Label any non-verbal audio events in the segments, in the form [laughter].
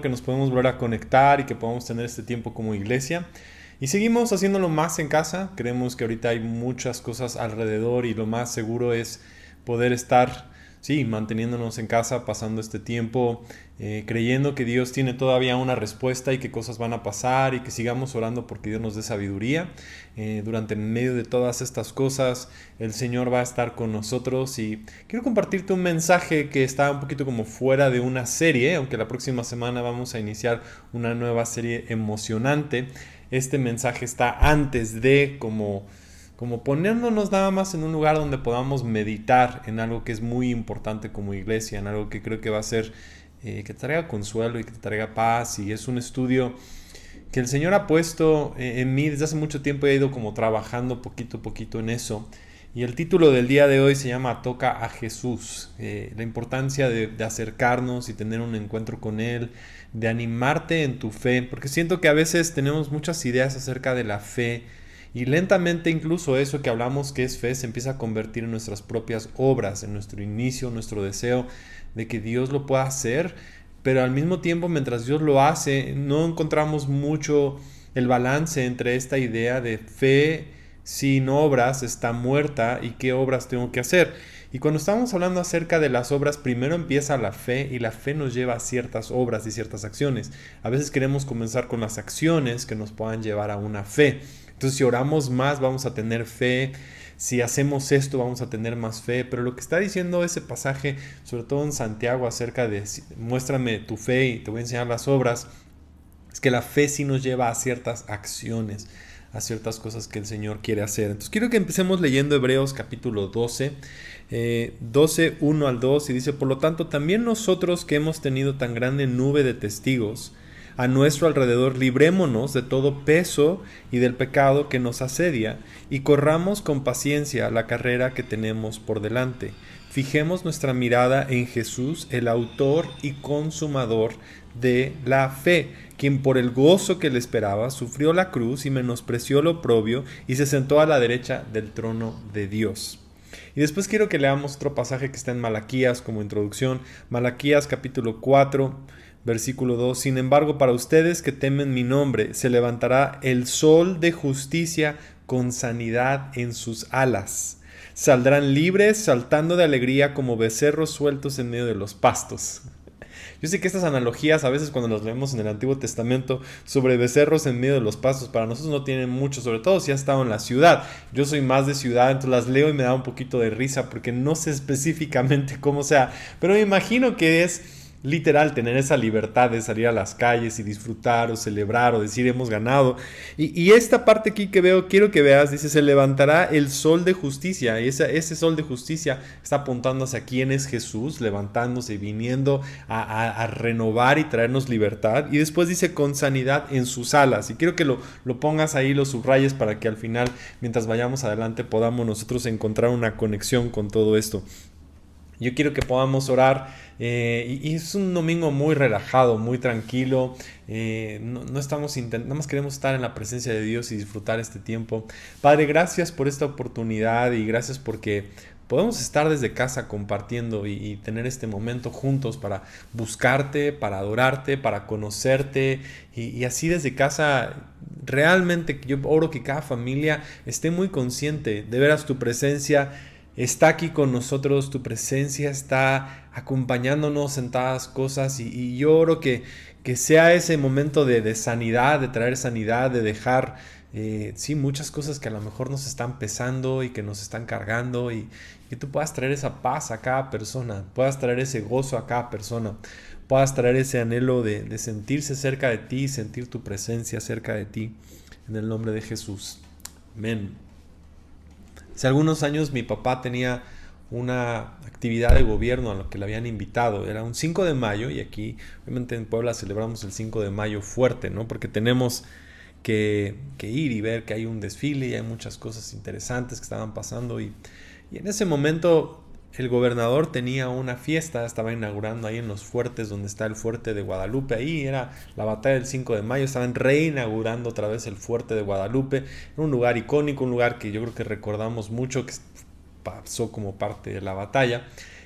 que nos podemos volver a conectar y que podamos tener este tiempo como iglesia. Y seguimos haciéndolo más en casa. Creemos que ahorita hay muchas cosas alrededor y lo más seguro es poder estar sí, manteniéndonos en casa, pasando este tiempo, eh, creyendo que Dios tiene todavía una respuesta y que cosas van a pasar y que sigamos orando porque Dios nos dé sabiduría. Eh, durante medio de todas estas cosas, el Señor va a estar con nosotros y quiero compartirte un mensaje que está un poquito como fuera de una serie, aunque la próxima semana vamos a iniciar una nueva serie emocionante. Este mensaje está antes de como como poniéndonos nada más en un lugar donde podamos meditar en algo que es muy importante como iglesia, en algo que creo que va a ser, eh, que traiga consuelo y que traiga paz. Y es un estudio que el Señor ha puesto eh, en mí desde hace mucho tiempo, he ido como trabajando poquito a poquito en eso. Y el título del día de hoy se llama Toca a Jesús, eh, la importancia de, acercarnos y tener un encuentro con Él, de animarte en tu fe, porque siento que a veces tenemos muchas ideas acerca de la fe, y lentamente incluso eso que hablamos que es fe se empieza a convertir en nuestras propias obras, en nuestro inicio, nuestro deseo de que Dios lo pueda hacer, pero al mismo tiempo mientras Dios lo hace no encontramos mucho el balance entre esta idea de fe sin obras está muerta y qué obras tengo que hacer. Y cuando estamos hablando acerca de las obras, primero empieza la fe y la fe nos lleva a ciertas obras y ciertas acciones. A veces queremos comenzar con las acciones que nos puedan llevar a una fe. Entonces, si oramos más, vamos a tener fe. Si hacemos esto, vamos a tener más fe. Pero lo que está diciendo ese pasaje, sobre todo en Santiago, acerca de muéstrame tu fe y te voy a enseñar las obras, es que la fe sí nos lleva a ciertas acciones, a ciertas cosas que el Señor quiere hacer. Entonces, quiero que empecemos leyendo Hebreos capítulo 12. 12, 1 al 2 y dice, por lo tanto, también nosotros que hemos tenido tan grande nube de testigos, a nuestro alrededor, librémonos de todo peso y del pecado que nos asedia y corramos con paciencia la carrera que tenemos por delante. Fijemos nuestra mirada en Jesús, el autor y consumador de la fe, quien por el gozo que le esperaba sufrió la cruz y menospreció lo propio y se sentó a la derecha del trono de Dios. Y después quiero que leamos otro pasaje que está en Malaquías como introducción, Malaquías capítulo 4, Versículo 2. Sin embargo, para ustedes que temen mi nombre, se levantará el sol de justicia con sanidad en sus alas. Saldrán libres saltando de alegría como becerros sueltos en medio de los pastos. Yo sé que estas analogías a veces cuando las leemos en el Antiguo Testamento sobre becerros en medio de los pastos para nosotros no tienen mucho, sobre todo si has estado en la ciudad. Yo soy más de ciudad, entonces las leo y me da un poquito de risa porque no sé específicamente [laughs] cómo sea, pero me imagino que es literal tener esa libertad de salir a las calles y disfrutar o celebrar o decir hemos ganado. Y, esta parte aquí que veo, quiero que veas, dice, se levantará el sol de justicia. Y ese, sol de justicia está apuntando hacia quién es Jesús, levantándose, viniendo a, renovar y traernos libertad. Y después dice con sanidad en sus alas. Y quiero que lo, lo pongas ahí, lo subrayes para que al final, mientras vayamos adelante, podamos nosotros encontrar una conexión con todo esto. Yo quiero que podamos orar eh, y, es un domingo muy relajado, muy tranquilo. Eh, no, estamos más queremos estar en la presencia de Dios y disfrutar este tiempo. Padre, gracias por esta oportunidad y gracias porque podemos estar desde casa compartiendo y, tener este momento juntos para buscarte, para adorarte, para conocerte y, y, así desde casa realmente yo oro que cada familia esté muy consciente de veras tu presencia está aquí con nosotros, tu presencia está acompañándonos en todas cosas y, yo oro que, que, sea ese momento de, sanidad, de traer sanidad, de dejar, eh, sí, muchas cosas que a lo mejor nos están pesando y que nos están cargando y que tú puedas traer esa paz a cada persona, puedas traer ese gozo a cada persona, puedas traer ese anhelo de, de sentirse cerca de ti, sentir tu presencia cerca de ti, en el nombre de Jesús. Amén. Hace algunos años mi papá tenía una actividad de gobierno a lo que le habían invitado. Era un 5 de mayo y aquí, obviamente en Puebla celebramos el 5 de mayo fuerte, ¿no? Porque tenemos que, ir y ver que hay un desfile y hay muchas cosas interesantes que estaban pasando. Y en ese momento el gobernador tenía una fiesta, estaba inaugurando ahí en los fuertes donde está el fuerte de Guadalupe, ahí era la batalla del 5 de mayo, estaban reinaugurando otra vez el fuerte de Guadalupe, un lugar icónico, un lugar que yo creo que recordamos mucho, que pasó como parte de la batalla.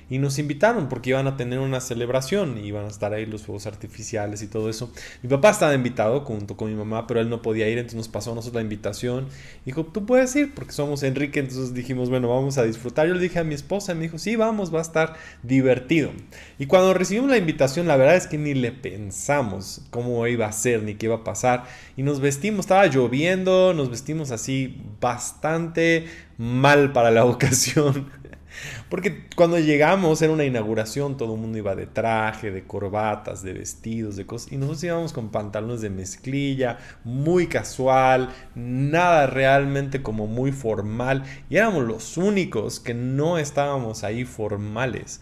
Y nos invitaron porque iban a tener una celebración y iban a estar ahí los fuegos artificiales y todo eso. Mi papá estaba invitado junto con mi mamá, pero él no podía ir, entonces nos pasó a nosotros la invitación. Dijo, tú puedes ir porque somos Enrique, entonces dijimos, bueno, vamos a disfrutar. Yo le dije a mi esposa, y me dijo, sí, vamos, va a estar divertido. Y cuando recibimos la invitación, la verdad es que ni le pensamos cómo iba a ser ni qué iba a pasar. Y nos vestimos, estaba lloviendo, nos vestimos así bastante mal para la [laughs] ocasión. Porque cuando llegamos era una inauguración, todo el mundo iba de traje, de corbatas, de vestidos, de cosas. Y nosotros íbamos con pantalones de mezclilla, muy casual, nada realmente como muy formal. Y éramos los únicos que no estábamos ahí formales.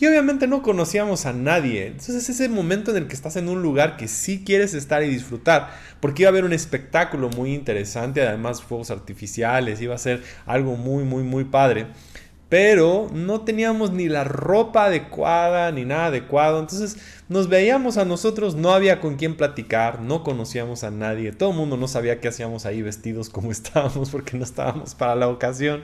Y obviamente no conocíamos a nadie. Entonces es ese momento en el que estás en un lugar que sí quieres estar y disfrutar. Porque iba a haber un espectáculo muy interesante, además fuegos artificiales, iba a ser algo muy, muy, muy padre pero no teníamos ni la ropa adecuada ni nada adecuado. Entonces nos veíamos a nosotros, no había con quién platicar, no conocíamos a nadie, todo el mundo no sabía qué hacíamos ahí vestidos como [laughs] estábamos porque no estábamos para la ocasión.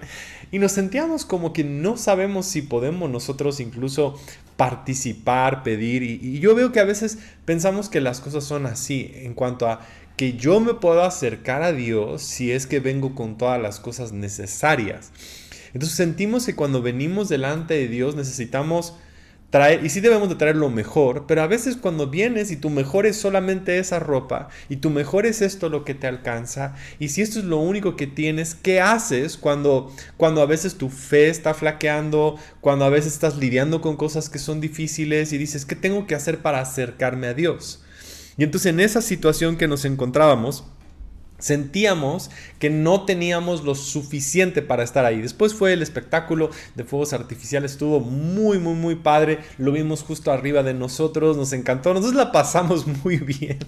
Y nos sentíamos como que no sabemos si podemos nosotros incluso participar, pedir. Y, y yo veo que a veces pensamos que las cosas son así en cuanto a que yo me puedo acercar a Dios si es que vengo con todas las cosas necesarias. Entonces sentimos que cuando venimos delante de Dios necesitamos traer, y sí debemos de traer lo mejor, pero a veces cuando vienes y tu mejor es solamente esa ropa, y tu mejor es esto lo que te alcanza, y si esto es lo único que tienes, ¿qué haces cuando, cuando a veces tu fe está flaqueando, cuando a veces estás lidiando con cosas que son difíciles y dices, ¿qué tengo que hacer para acercarme a Dios? Y entonces en esa situación que nos encontrábamos, sentíamos que no teníamos lo suficiente para estar ahí. Después fue el espectáculo de fuegos artificiales, estuvo muy, muy, muy padre. Lo vimos justo arriba de nosotros, nos encantó, nosotros la pasamos [laughs] muy bien.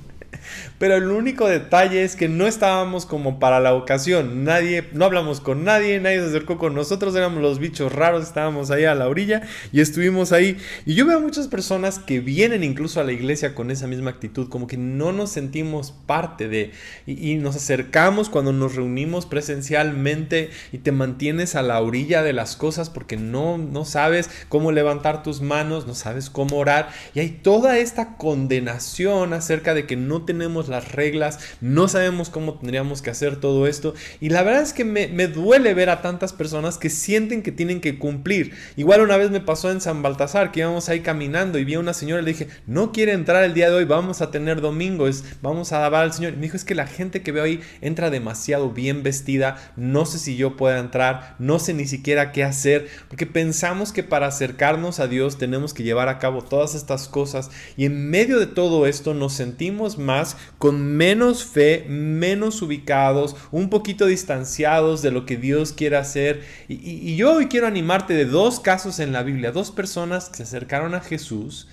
Pero el único detalle es que no estábamos como para la ocasión. Nadie, no hablamos con nadie, nadie se acercó con nosotros, éramos los bichos raros, estábamos ahí a la orilla y estuvimos ahí. Y yo veo muchas personas que vienen incluso a la iglesia con esa misma actitud, como que no nos sentimos parte de y, y nos acercamos cuando nos reunimos presencialmente y te mantienes a la orilla de las cosas porque no, no sabes cómo levantar tus manos, no sabes cómo orar y hay toda esta condenación acerca de que no tenemos las reglas, no sabemos cómo tendríamos que hacer todo esto. Y la verdad es que me, duele ver a tantas personas que sienten que tienen que cumplir. Igual una vez me pasó en San Baltasar, que íbamos ahí caminando y vi a una señora y le dije, no quiere entrar el día de hoy, vamos a tener domingo, es, vamos a alabar al Señor. Y me dijo, es que la gente que veo ahí entra demasiado bien vestida, no sé si yo pueda entrar, no sé ni siquiera qué hacer, porque pensamos que para acercarnos a Dios tenemos que llevar a cabo todas estas cosas y en medio de todo esto nos sentimos más con menos fe, menos ubicados, un poquito distanciados de lo que Dios quiere hacer. Y, y yo hoy quiero animarte de dos casos en la Biblia, dos personas que se acercaron a Jesús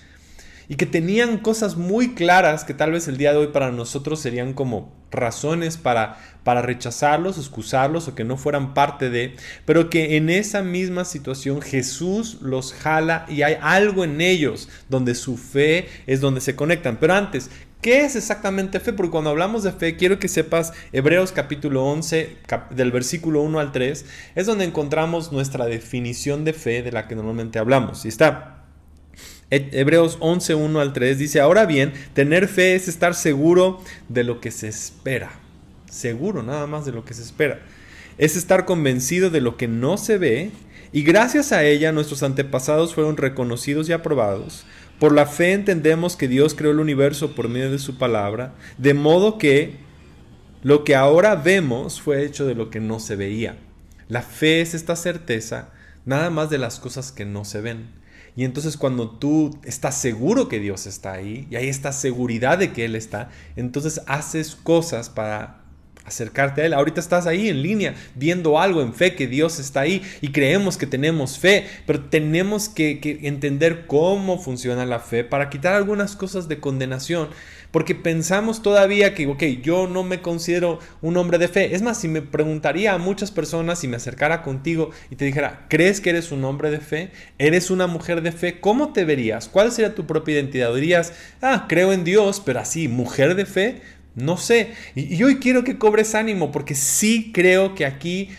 y que tenían cosas muy claras que tal vez el día de hoy para nosotros serían como razones para, para rechazarlos, excusarlos o que no fueran parte de, pero que en esa misma situación Jesús los jala y hay algo en ellos donde su fe es donde se conectan. Pero antes, ¿Qué es exactamente fe? Porque cuando hablamos de fe, quiero que sepas Hebreos capítulo 11, del versículo 1 al 3, es donde encontramos nuestra definición de fe de la que normalmente hablamos. Y está Hebreos 11, 1 al 3 dice, ahora bien, tener fe es estar seguro de lo que se espera. Seguro nada más de lo que se espera. Es estar convencido de lo que no se ve y gracias a ella nuestros antepasados fueron reconocidos y aprobados. Por la fe entendemos que Dios creó el universo por medio de su palabra, de modo que lo que ahora vemos fue hecho de lo que no se veía. La fe es esta certeza nada más de las cosas que no se ven. Y entonces cuando tú estás seguro que Dios está ahí y hay esta seguridad de que Él está, entonces haces cosas para acercarte a Él. Ahorita estás ahí en línea viendo algo en fe que Dios está ahí y creemos que tenemos fe, pero tenemos que, entender cómo funciona la fe para quitar algunas cosas de condenación. Porque pensamos todavía que, ok, yo no me considero un hombre de fe. Es más, si me preguntaría a muchas personas, si me acercara contigo y te dijera, ¿crees que eres un hombre de fe? ¿Eres una mujer de fe? ¿Cómo te verías? ¿Cuál sería tu propia identidad? Dirías, ah, creo en Dios, pero así, mujer de fe. No sé. Y, hoy quiero que cobres ánimo porque sí creo que aquí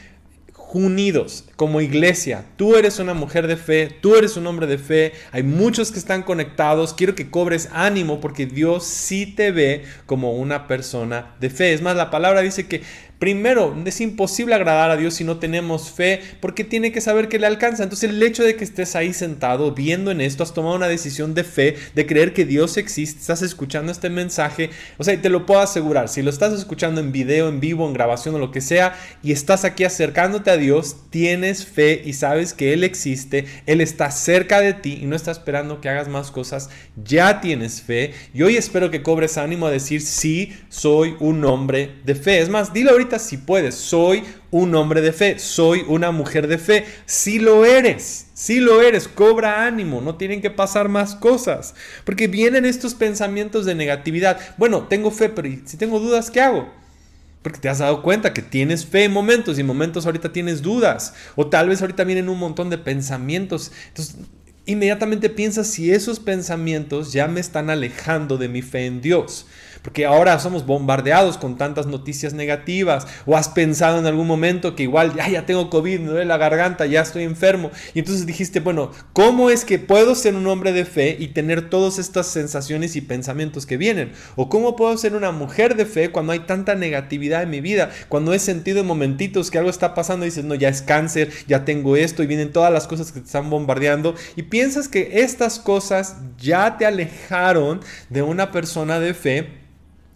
unidos como iglesia. Tú eres una mujer de fe, tú eres un hombre de fe, hay muchos que están conectados. Quiero que cobres ánimo porque Dios sí te ve como una persona de fe. Es más, la palabra dice que Primero, es imposible agradar a Dios si no tenemos fe, porque tiene que saber que le alcanza. Entonces el hecho de que estés ahí sentado viendo en esto, has tomado una decisión de fe, de creer que Dios existe, estás escuchando este mensaje, o sea, te lo puedo asegurar, si lo estás escuchando en video, en vivo, en grabación o lo que sea, y estás aquí acercándote a Dios, tienes fe y sabes que Él existe, Él está cerca de ti y no está esperando que hagas más cosas, ya tienes fe. Y hoy espero que cobres ánimo a decir, sí, soy un hombre de fe. Es más, dilo ahorita si puedes, soy un hombre de fe, soy una mujer de fe. Si lo eres, si lo eres, cobra ánimo, no tienen que pasar más cosas. Porque vienen estos pensamientos de negatividad. Bueno, tengo fe, pero si tengo dudas, ¿qué hago? Porque te has dado cuenta que tienes fe en momentos y en momentos ahorita tienes dudas. O tal vez ahorita vienen un montón de pensamientos. Entonces, inmediatamente piensas si esos pensamientos ya me están alejando de mi fe en Dios. Porque ahora somos bombardeados con tantas noticias negativas. O has pensado en algún momento que igual ya, ya tengo COVID, me duele la garganta, ya estoy enfermo. Y entonces dijiste, bueno, ¿cómo es que puedo ser un hombre de fe y tener todas estas sensaciones y pensamientos que vienen? ¿O cómo puedo ser una mujer de fe cuando hay tanta negatividad en mi vida? Cuando he sentido en momentitos que algo está pasando y dices, no, ya es cáncer, ya tengo esto y vienen todas las cosas que te están bombardeando. Piensas que estas cosas ya te alejaron de una persona de fe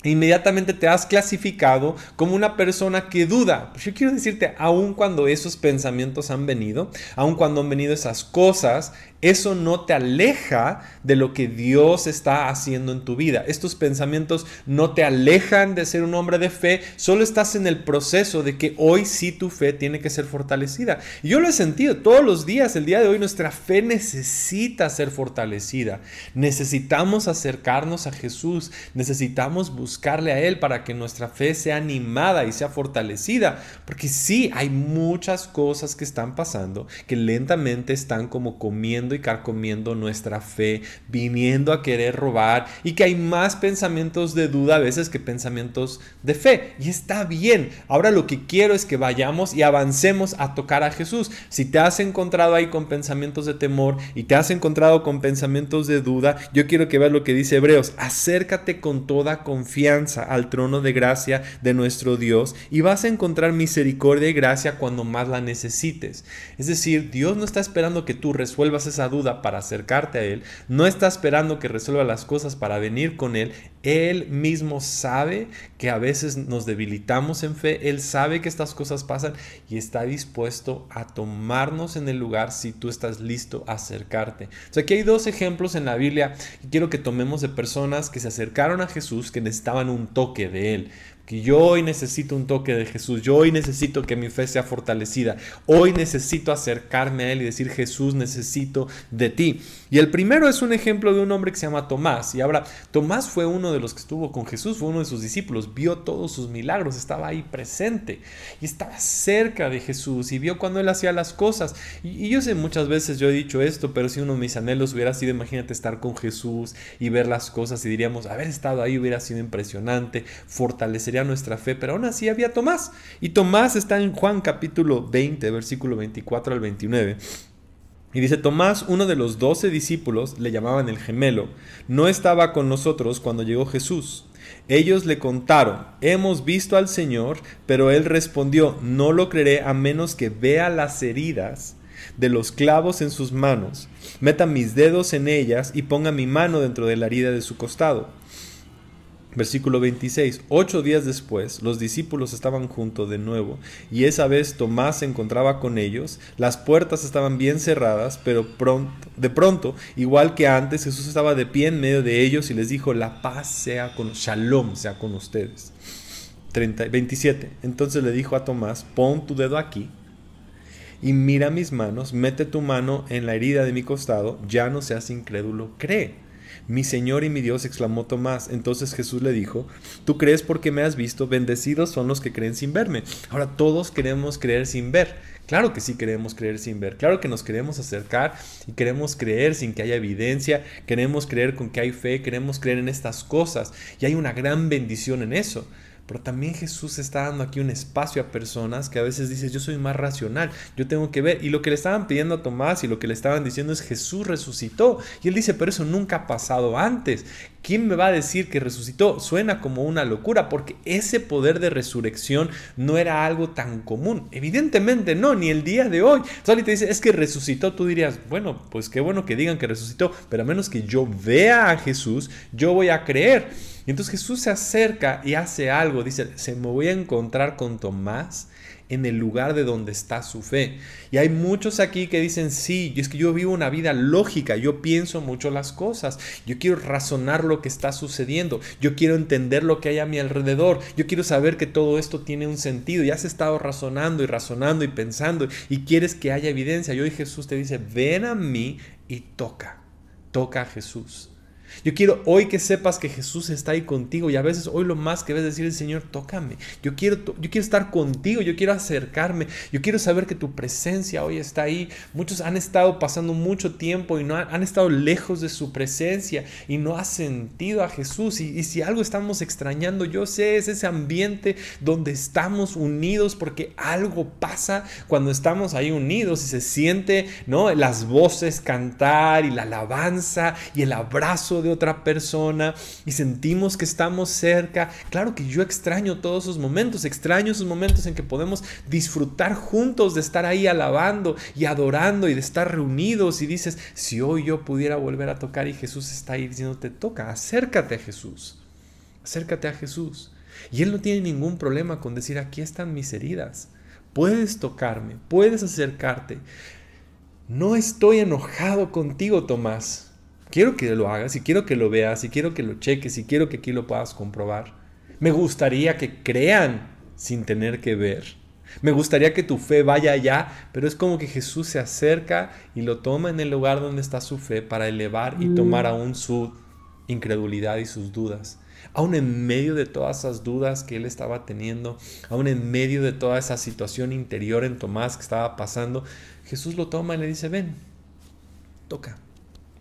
inmediatamente te has clasificado como una persona que duda. Pues yo quiero decirte, aun cuando esos pensamientos han venido, aun cuando han venido esas cosas, eso no te aleja de lo que Dios está haciendo en tu vida. Estos pensamientos no te alejan de ser un hombre de fe, solo estás en el proceso de que hoy sí tu fe tiene que ser fortalecida. Yo lo he sentido todos los días, el día de hoy nuestra fe necesita ser fortalecida. Necesitamos acercarnos a Jesús, necesitamos buscarle a Él para que nuestra fe sea animada y sea fortalecida. Porque sí, hay muchas cosas que están pasando que lentamente están como comiendo y carcomiendo nuestra fe, viniendo a querer robar y que hay más pensamientos de duda a veces que pensamientos de fe. Y está bien. Ahora lo que quiero es que vayamos y avancemos a tocar a Jesús. Si te has encontrado ahí con pensamientos de temor y te has encontrado con pensamientos de duda, yo quiero que veas lo que dice Hebreos. Acércate con toda confianza al trono de gracia de nuestro Dios y vas a encontrar misericordia y gracia cuando más la necesites. Es decir, Dios no está esperando que tú resuelvas duda para acercarte a Él, no está esperando que resuelva las cosas para venir con Él. Él mismo sabe que a veces nos debilitamos en fe, Él sabe que estas cosas pasan y está dispuesto a tomarnos en el lugar si tú estás listo a acercarte. O sea, aquí hay dos ejemplos en la Biblia que quiero que tomemos de personas que se acercaron a Jesús, que necesitaban un toque de Él que yo hoy necesito un toque de Jesús, yo hoy necesito que mi fe sea fortalecida, hoy necesito acercarme a Él y decir Jesús necesito de ti. Y el primero es un ejemplo de un hombre que se llama Tomás. Y ahora, Tomás fue uno de los que estuvo con Jesús, fue uno de sus discípulos, vio todos sus milagros, estaba ahí presente y estaba cerca de Jesús y vio cuando Él hacía las cosas. Y, yo sé muchas veces yo he dicho esto, pero si uno de mis anhelos hubiera sido, imagínate estar con Jesús y ver las cosas y diríamos, haber estado ahí hubiera sido impresionante, fortalecer nuestra fe, pero aún así había Tomás. Y Tomás está en Juan capítulo 20, versículo 24 al 29. Y dice, Tomás, uno de los doce discípulos, le llamaban el gemelo, no estaba con nosotros cuando llegó Jesús. Ellos le contaron, hemos visto al Señor, pero él respondió, no lo creeré a menos que vea las heridas de los clavos en sus manos, meta mis dedos en ellas y ponga mi mano dentro de la herida de su costado. Versículo 26. Ocho días después, los discípulos estaban juntos de nuevo, y esa vez Tomás se encontraba con ellos. Las puertas estaban bien cerradas, pero pronto, de pronto, igual que antes, Jesús estaba de pie en medio de ellos y les dijo: La paz sea con, Shalom sea con ustedes. 30, 27. Entonces le dijo a Tomás: Pon tu dedo aquí y mira mis manos, mete tu mano en la herida de mi costado, ya no seas incrédulo, cree. Mi Señor y mi Dios, exclamó Tomás. Entonces Jesús le dijo, tú crees porque me has visto, bendecidos son los que creen sin verme. Ahora todos queremos creer sin ver. Claro que sí queremos creer sin ver, claro que nos queremos acercar y queremos creer sin que haya evidencia, queremos creer con que hay fe, queremos creer en estas cosas y hay una gran bendición en eso. Pero también Jesús está dando aquí un espacio a personas que a veces dices, yo soy más racional, yo tengo que ver. Y lo que le estaban pidiendo a Tomás y lo que le estaban diciendo es, Jesús resucitó. Y él dice, pero eso nunca ha pasado antes. ¿Quién me va a decir que resucitó? Suena como una locura, porque ese poder de resurrección no era algo tan común. Evidentemente no, ni el día de hoy. Solo te dice, es que resucitó, tú dirías, bueno, pues qué bueno que digan que resucitó, pero a menos que yo vea a Jesús, yo voy a creer. Y entonces Jesús se acerca y hace algo, dice, se me voy a encontrar con Tomás en el lugar de donde está su fe. Y hay muchos aquí que dicen, sí, es que yo vivo una vida lógica, yo pienso mucho las cosas, yo quiero razonar lo que está sucediendo, yo quiero entender lo que hay a mi alrededor, yo quiero saber que todo esto tiene un sentido, y has estado razonando y razonando y pensando y quieres que haya evidencia. Y hoy Jesús te dice, ven a mí y toca, toca a Jesús. Yo quiero hoy que sepas que Jesús está ahí contigo y a veces hoy lo más que ves decir el Señor, tócame. Yo quiero, yo quiero estar contigo, yo quiero acercarme, yo quiero saber que tu presencia hoy está ahí. Muchos han estado pasando mucho tiempo y no han, estado lejos de su presencia y no ha sentido a Jesús. Y, y si algo estamos extrañando, yo sé, es ese ambiente donde estamos unidos porque algo pasa cuando estamos ahí unidos y se siente, ¿no? Las voces cantar y la alabanza y el abrazo de otra persona y sentimos que estamos cerca. Claro que yo extraño todos esos momentos, extraño esos momentos en que podemos disfrutar juntos de estar ahí alabando y adorando y de estar reunidos y dices, si hoy yo pudiera volver a tocar y Jesús está ahí diciéndote, toca, acércate a Jesús, acércate a Jesús. Y Él no tiene ningún problema con decir, aquí están mis heridas. Puedes tocarme, puedes acercarte. No estoy enojado contigo, Tomás. Quiero que lo hagas y quiero que lo veas y quiero que lo cheques y quiero que aquí lo puedas comprobar. Me gustaría que crean sin tener que ver. Me gustaría que tu fe vaya allá, pero es como que Jesús se acerca y lo toma en el lugar donde está su fe para elevar y tomar aún su incredulidad y sus dudas. Aún en medio de todas esas dudas que él estaba teniendo, aún en medio de toda esa situación interior en Tomás que estaba pasando, Jesús lo toma y le dice, ven, toca,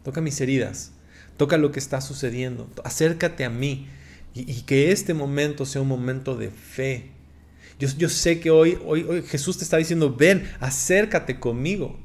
toca mis heridas, toca lo que está sucediendo, acércate a mí y, que este momento sea un momento de fe. Yo, yo sé que hoy, hoy, hoy Jesús te está diciendo, ven, acércate conmigo.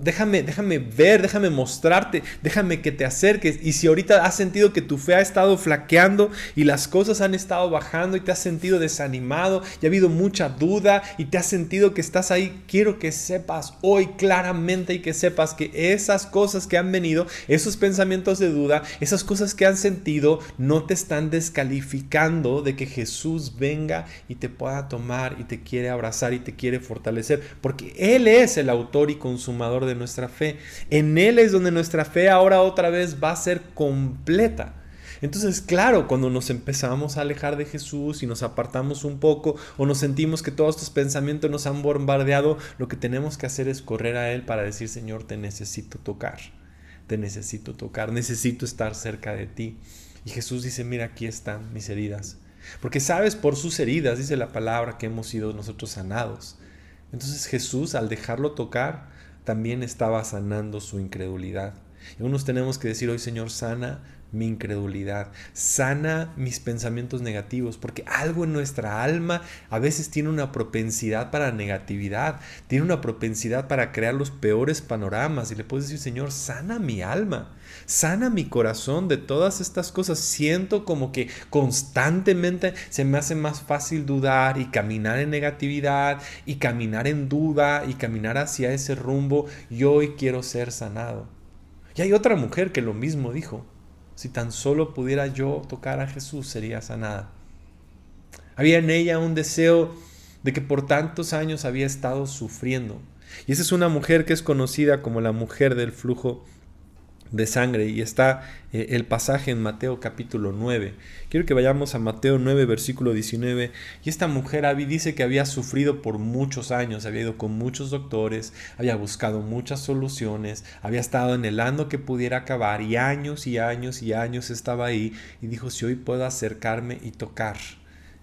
Déjame, déjame ver, déjame mostrarte, déjame que te acerques. Y si ahorita has sentido que tu fe ha estado flaqueando y las cosas han estado bajando y te has sentido desanimado y ha habido mucha duda y te has sentido que estás ahí, quiero que sepas hoy claramente y que sepas que esas cosas que han venido, esos pensamientos de duda, esas cosas que han sentido, no te están descalificando de que Jesús venga y te pueda tomar y te quiere abrazar y te quiere fortalecer, porque Él es el autor y consumador de nuestra fe. En Él es donde nuestra fe ahora otra vez va a ser completa. Entonces, claro, cuando nos empezamos a alejar de Jesús y nos apartamos un poco o nos sentimos que todos estos pensamientos nos han bombardeado, lo que tenemos que hacer es correr a Él para decir, Señor, te necesito tocar, te necesito tocar, necesito estar cerca de ti. Y Jesús dice, mira, aquí están mis heridas. Porque sabes, por sus heridas, dice la palabra, que hemos sido nosotros sanados. Entonces Jesús, al dejarlo tocar, también estaba sanando su incredulidad. Y unos tenemos que decir hoy, Señor, sana mi incredulidad, sana mis pensamientos negativos, porque algo en nuestra alma a veces tiene una propensidad para negatividad, tiene una propensidad para crear los peores panoramas. Y le puedes decir, Señor, sana mi alma, sana mi corazón de todas estas cosas. Siento como que constantemente se me hace más fácil dudar y caminar en negatividad y caminar en duda y caminar hacia ese rumbo. Y hoy quiero ser sanado. Y hay otra mujer que lo mismo dijo. Si tan solo pudiera yo tocar a Jesús, sería sanada. Había en ella un deseo de que por tantos años había estado sufriendo. Y esa es una mujer que es conocida como la mujer del flujo de sangre y está eh, el pasaje en Mateo capítulo 9. Quiero que vayamos a Mateo 9 versículo 19 y esta mujer dice que había sufrido por muchos años, había ido con muchos doctores, había buscado muchas soluciones, había estado anhelando que pudiera acabar y años y años y años estaba ahí y dijo si hoy puedo acercarme y tocar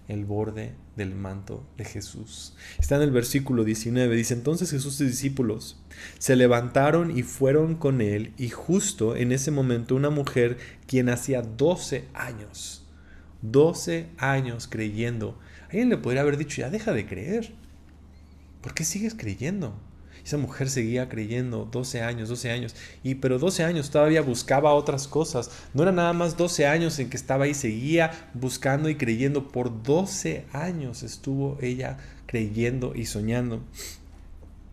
el borde del manto de Jesús. Está en el versículo 19, dice entonces Jesús y discípulos se levantaron y fueron con él y justo en ese momento una mujer quien hacía 12 años 12 años creyendo. Alguien le podría haber dicho, ya deja de creer. ¿Por qué sigues creyendo? Esa mujer seguía creyendo 12 años, 12 años, y pero 12 años todavía buscaba otras cosas. No era nada más 12 años en que estaba ahí, seguía buscando y creyendo. Por 12 años estuvo ella creyendo y soñando.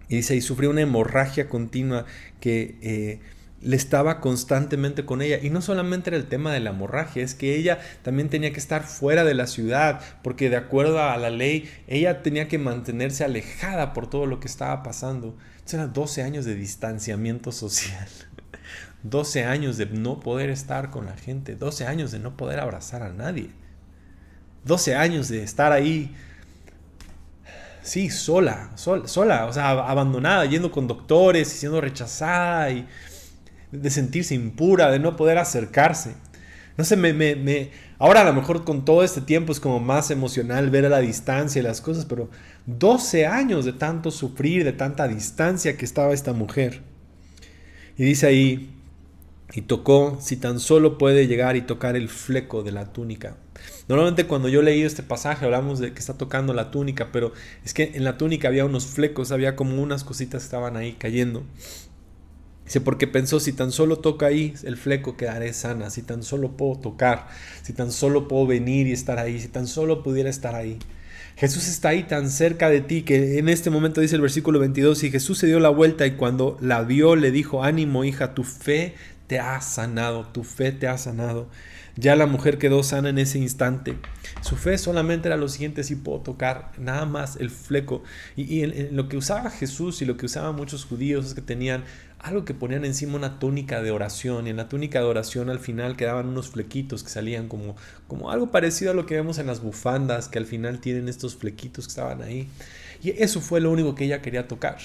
Y dice, y sufrió una hemorragia continua que eh, le estaba constantemente con ella. Y no solamente era el tema de la hemorragia, es que ella también tenía que estar fuera de la ciudad, porque de acuerdo a la ley, ella tenía que mantenerse alejada por todo lo que estaba pasando. Eran 12 años de distanciamiento social. [laughs] 12 años de no poder estar con la gente, 12 años de no poder abrazar a nadie, 12 años de estar ahí, sí, sola, sola, o sea, abandonada, yendo con doctores y siendo rechazada y de sentirse impura, de no poder acercarse. No sé, me, me, ahora a lo mejor con todo este tiempo es como más emocional ver a la distancia y las cosas, pero 12 años de tanto sufrir, de tanta distancia que estaba esta mujer. Y dice ahí, y tocó, si tan solo puede llegar y tocar el fleco de la túnica. Normalmente cuando yo leí este pasaje hablamos de que está tocando la túnica, pero es que en la túnica había unos flecos, había como unas cositas que estaban ahí cayendo. Dice, porque pensó, si tan solo toca ahí el fleco quedaré sana, si tan solo puedo tocar, si tan solo puedo venir y estar ahí, si tan solo pudiera estar ahí. Jesús está ahí tan cerca de ti que en este momento dice el versículo 22, y Jesús se dio la vuelta y cuando la vio le dijo, ánimo hija, tu fe te ha sanado, tu fe te ha sanado. Ya la mujer quedó sana en ese instante. Su fe solamente era lo siguiente, si puedo tocar nada más el fleco. Y, en, lo que usaba Jesús y lo que usaban muchos judíos es que tenían algo que ponían encima una túnica de oración. Y en la túnica de oración al final quedaban unos flequitos que salían como, como algo parecido a lo que vemos en las bufandas, que al final tienen estos flequitos que estaban ahí. Y eso fue lo único que ella quería tocar.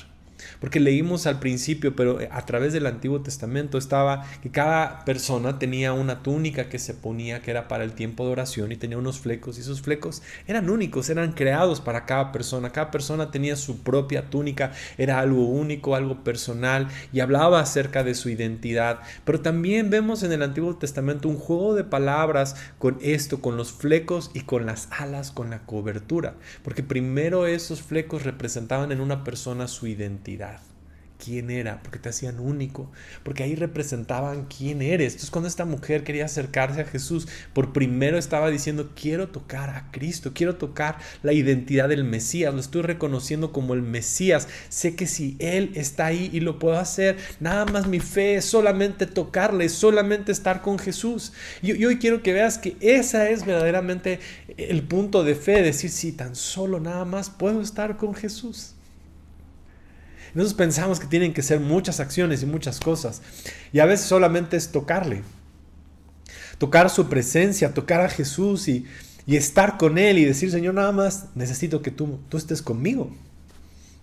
Porque leímos al principio, pero eh, a través del Antiguo Testamento estaba que cada persona tenía una túnica que se ponía que era para el tiempo de oración y tenía unos flecos y esos flecos eran únicos, eran creados para cada persona. Cada persona tenía su propia túnica, era algo único, algo personal y hablaba acerca de su identidad. Pero también vemos en el Antiguo Testamento un juego de palabras con esto, con los flecos y con las alas, con la cobertura. Porque primero esos flecos representaban en una persona su identidad quién era, porque te hacían único, porque ahí representaban quién eres. Entonces cuando esta mujer quería acercarse a Jesús, por primero estaba diciendo, quiero tocar a Cristo, quiero tocar la identidad del Mesías, lo estoy reconociendo como el Mesías, sé que si Él está ahí y lo puedo hacer, nada más mi fe es solamente tocarle, solamente estar con Jesús. Y, hoy quiero que veas que esa es verdaderamente el punto de fe, decir, si tan solo nada más puedo estar con Jesús. Nosotros pensamos que tienen que ser muchas acciones y muchas cosas. Y a veces solamente es tocarle. Tocar su presencia, tocar a Jesús y, estar con Él y decir, Señor, nada más necesito que tú, tú estés conmigo.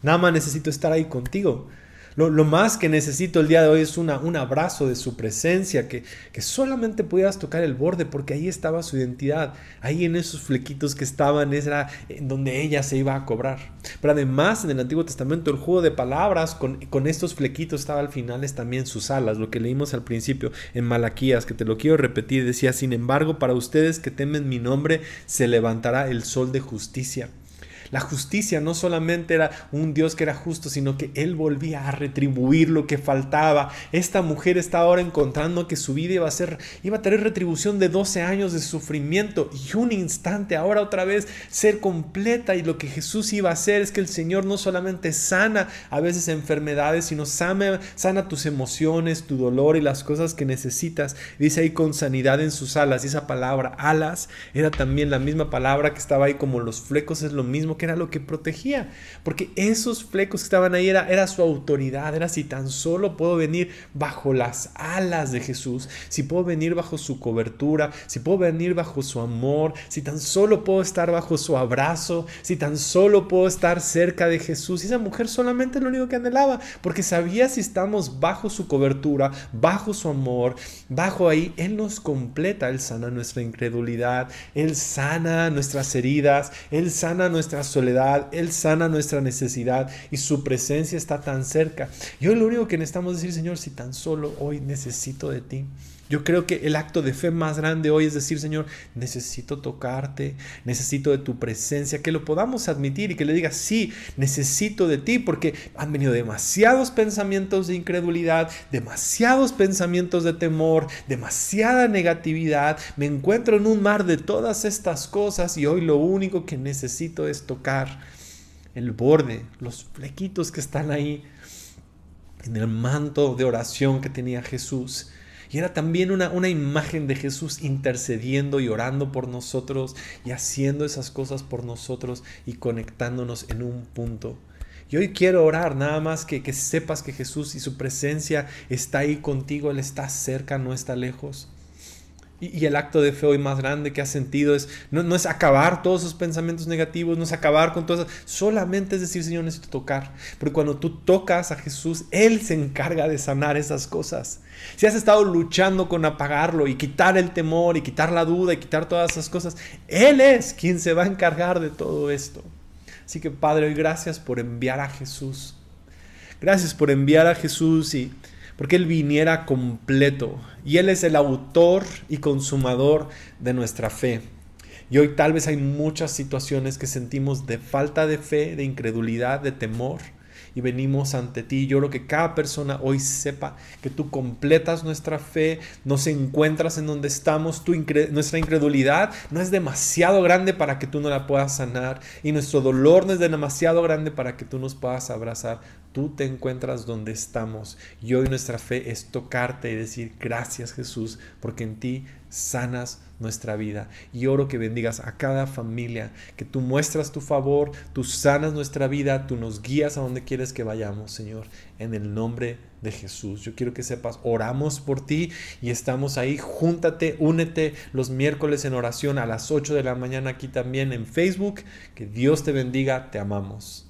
Nada más necesito estar ahí contigo. Lo, más que necesito el día de hoy es una, un abrazo de su presencia, que, que solamente pudieras tocar el borde, porque ahí estaba su identidad, ahí en esos flequitos que estaban, era en donde ella se iba a cobrar. Pero además en el Antiguo Testamento el juego de palabras con, con estos flequitos estaba al final es también sus alas, lo que leímos al principio en Malaquías, que te lo quiero repetir, decía, sin embargo, para ustedes que temen mi nombre, se levantará el sol de justicia. La justicia no solamente era un Dios que era justo, sino que Él volvía a retribuir lo que faltaba. Esta mujer está ahora encontrando que su vida iba a, ser, iba a tener retribución de 12 años de sufrimiento y un instante, ahora otra vez, ser completa. Y lo que Jesús iba a hacer es que el Señor no solamente sana a veces enfermedades, sino sana, sana tus emociones, tu dolor y las cosas que necesitas. Dice ahí con sanidad en sus alas. Y esa palabra alas era también la misma palabra que estaba ahí como los flecos, es lo mismo que era lo que protegía, porque esos flecos que estaban ahí era, era su autoridad, era si tan solo puedo venir bajo las alas de Jesús, si puedo venir bajo su cobertura, si puedo venir bajo su amor, si tan solo puedo estar bajo su abrazo, si tan solo puedo estar cerca de Jesús. Y esa mujer solamente lo único que anhelaba, porque sabía si estamos bajo su cobertura, bajo su amor, bajo ahí, Él nos completa, Él sana nuestra incredulidad, Él sana nuestras heridas, Él sana nuestras soledad, Él sana nuestra necesidad y su presencia está tan cerca. Y hoy lo único que necesitamos decir, Señor, si tan solo hoy necesito de ti. Yo creo que el acto de fe más grande hoy es decir, Señor, necesito tocarte, necesito de tu presencia, que lo podamos admitir y que le digas, sí, necesito de ti, porque han venido demasiados pensamientos de incredulidad, demasiados pensamientos de temor, demasiada negatividad, me encuentro en un mar de todas estas cosas y hoy lo único que necesito es tocar el borde, los flequitos que están ahí en el manto de oración que tenía Jesús. Y era también una, una, imagen de Jesús intercediendo y orando por nosotros y haciendo esas cosas por nosotros y conectándonos en un punto. Y hoy quiero orar, nada más que, que sepas que Jesús y su presencia está ahí contigo, Él está cerca, no está lejos. Y, el acto de fe hoy más grande que has sentido es, no, es acabar todos esos pensamientos negativos, no es acabar con todo eso, solamente es decir, Señor, necesito tocar. Porque cuando tú tocas a Jesús, Él se encarga de sanar esas cosas. Si has estado luchando con apagarlo y quitar el temor y quitar la duda y quitar todas esas cosas, Él es quien se va a encargar de todo esto. Así que Padre, hoy gracias por enviar a Jesús. Gracias por enviar a Jesús y porque Él viniera completo. Y Él es el autor y consumador de nuestra fe. Y hoy tal vez hay muchas situaciones que sentimos de falta de fe, de incredulidad, de temor y venimos ante ti. Yo creo que cada persona hoy sepa que tú completas nuestra fe, nos encuentras en donde estamos, tu nuestra incredulidad no es demasiado grande para que tú no la puedas sanar y nuestro dolor no es demasiado grande para que tú nos puedas abrazar. Tú te encuentras donde estamos y hoy nuestra fe es tocarte y decir gracias Jesús porque en ti sanas nuestra vida. Y oro que bendigas a cada familia, que tú muestras tu favor, tú sanas nuestra vida, tú nos guías a donde quieres que vayamos, Señor, en el nombre de Jesús. Yo quiero que sepas, oramos por ti y estamos ahí. Júntate, únete los miércoles en oración a las 8 de la mañana aquí también en Facebook. Que Dios te bendiga, te amamos.